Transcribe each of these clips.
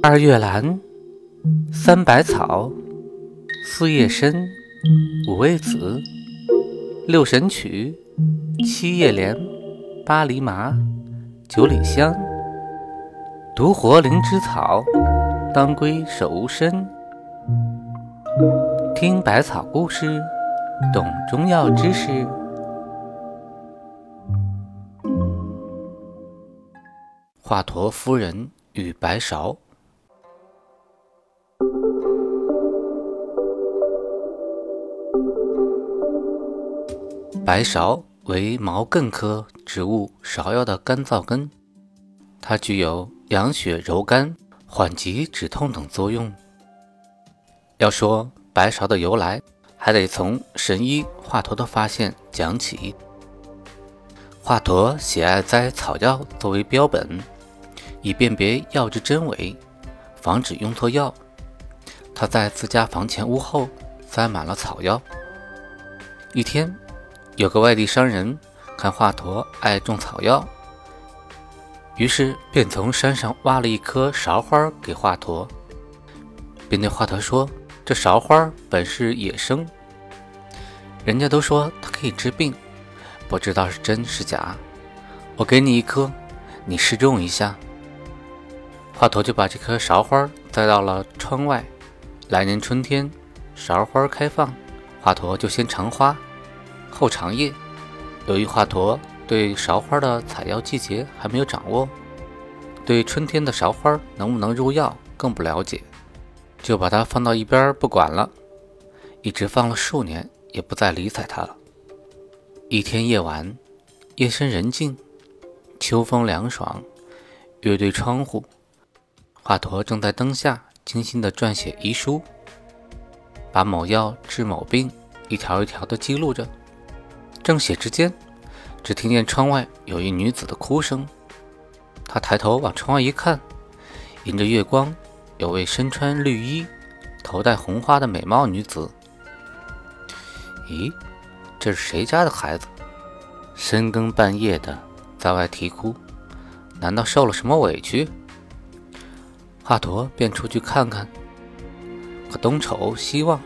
二月兰，三百草，四叶参，五味子，六神曲，七叶莲，八厘麻，九里香，独活灵芝草，当归手无参。听百草故事，懂中药知识。华佗夫人与白芍。白芍为毛茛科植物芍药的干燥根，它具有养血柔肝、缓急止痛等作用。要说白芍的由来，还得从神医华佗的发现讲起。华佗喜爱栽草药作为标本。以辨别药之真伪，防止用错药。他在自家房前屋后栽满了草药。一天，有个外地商人看华佗爱种草药，于是便从山上挖了一棵芍花给华佗，并对华佗说：“这芍花本是野生，人家都说它可以治病，不知道是真是假。我给你一颗，你试种一下。”华佗就把这棵芍花栽到了窗外。来年春天，芍花开放，华佗就先尝花，后长叶。由于华佗对芍花的采药季节还没有掌握，对春天的芍花能不能入药更不了解，就把它放到一边不管了，一直放了数年，也不再理睬它了。一天夜晚，夜深人静，秋风凉爽，月对窗户。华佗正在灯下精心地撰写遗书，把某药治某病一条一条地记录着。正写之间，只听见窗外有一女子的哭声。他抬头往窗外一看，迎着月光，有位身穿绿衣、头戴红花的美貌女子。咦，这是谁家的孩子？深更半夜的在外啼哭，难道受了什么委屈？华佗便出去看看，可东瞅西望，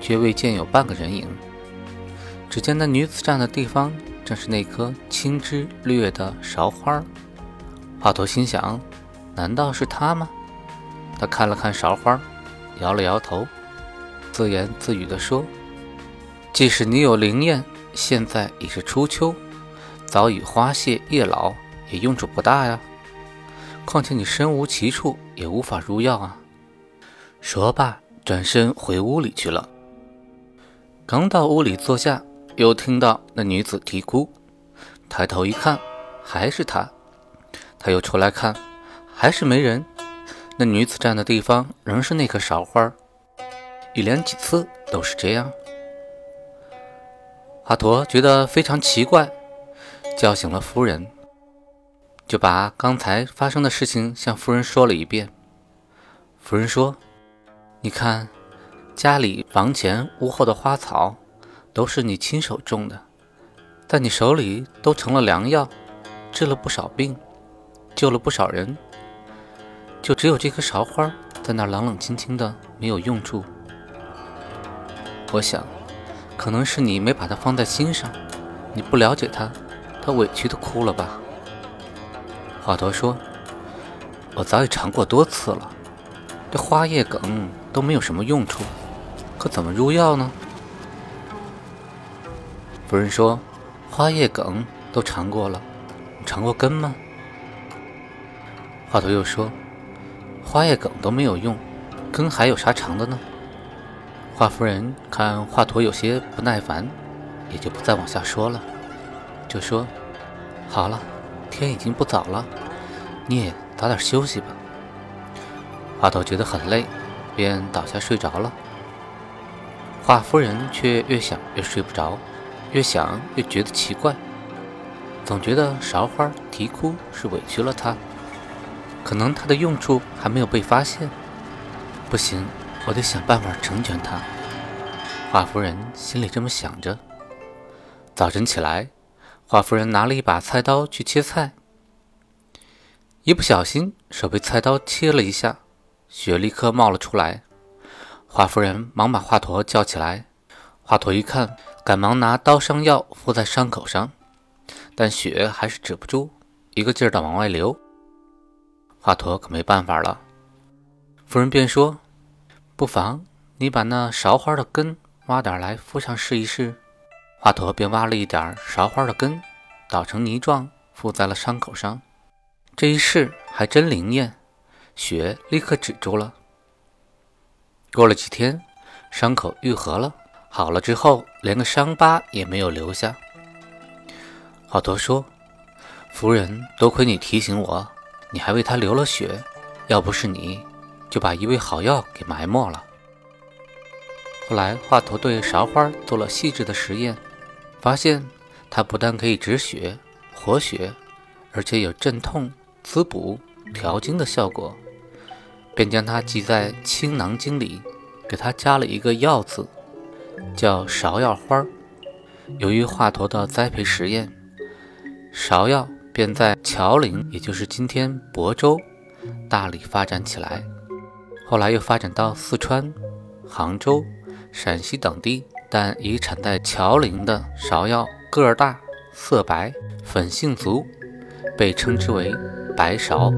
却未见有半个人影。只见那女子站的地方，正是那棵青枝绿叶的芍花。华佗心想：难道是她吗？他看了看芍花，摇了摇头，自言自语地说：“即使你有灵验，现在已是初秋，早已花谢叶老，也用处不大呀。”况且你身无奇处，也无法入药啊！说罢，转身回屋里去了。刚到屋里坐下，又听到那女子啼哭，抬头一看，还是她。他又出来看，还是没人。那女子站的地方，仍是那棵芍花。一连几次都是这样。华佗觉得非常奇怪，叫醒了夫人。就把刚才发生的事情向夫人说了一遍。夫人说：“你看，家里房前屋后的花草，都是你亲手种的，在你手里都成了良药，治了不少病，救了不少人。就只有这棵芍花在那冷冷清清的，没有用处。我想，可能是你没把它放在心上，你不了解它，它委屈的哭了吧。”华佗说：“我早已尝过多次了，这花叶梗都没有什么用处，可怎么入药呢？”夫人说：“花叶梗都尝过了，尝过根吗？”华佗又说：“花叶梗都没有用，根还有啥尝的呢？”华夫人看华佗有些不耐烦，也就不再往下说了，就说：“好了。”天已经不早了，你也早点休息吧。华佗觉得很累，便倒下睡着了。华夫人却越想越睡不着，越想越觉得奇怪，总觉得芍花啼哭是委屈了她，可能它的用处还没有被发现。不行，我得想办法成全她。华夫人心里这么想着。早晨起来。华夫人拿了一把菜刀去切菜，一不小心手被菜刀切了一下，血立刻冒了出来。华夫人忙把华佗叫起来。华佗一看，赶忙拿刀伤药敷在伤口上，但血还是止不住，一个劲儿的往外流。华佗可没办法了。夫人便说：“不妨你把那芍花的根挖点来敷上试一试。”华佗便挖了一点芍花的根，捣成泥状敷在了伤口上。这一试还真灵验，血立刻止住了。过了几天，伤口愈合了，好了之后连个伤疤也没有留下。华佗说：“夫人，多亏你提醒我，你还为他流了血，要不是你。”就把一味好药给埋没了。后来，华佗对芍花做了细致的实验，发现它不但可以止血、活血，而且有镇痛、滋补、调经的效果，便将它记在《青囊经》里，给它加了一个“药”字，叫芍药花儿。由于华佗的栽培实验芍药便在桥陵也就是今天亳州大力发展起来。后来又发展到四川杭州陕西等地但已产在桥陵的芍药个儿大色白粉性足被称之为白芍。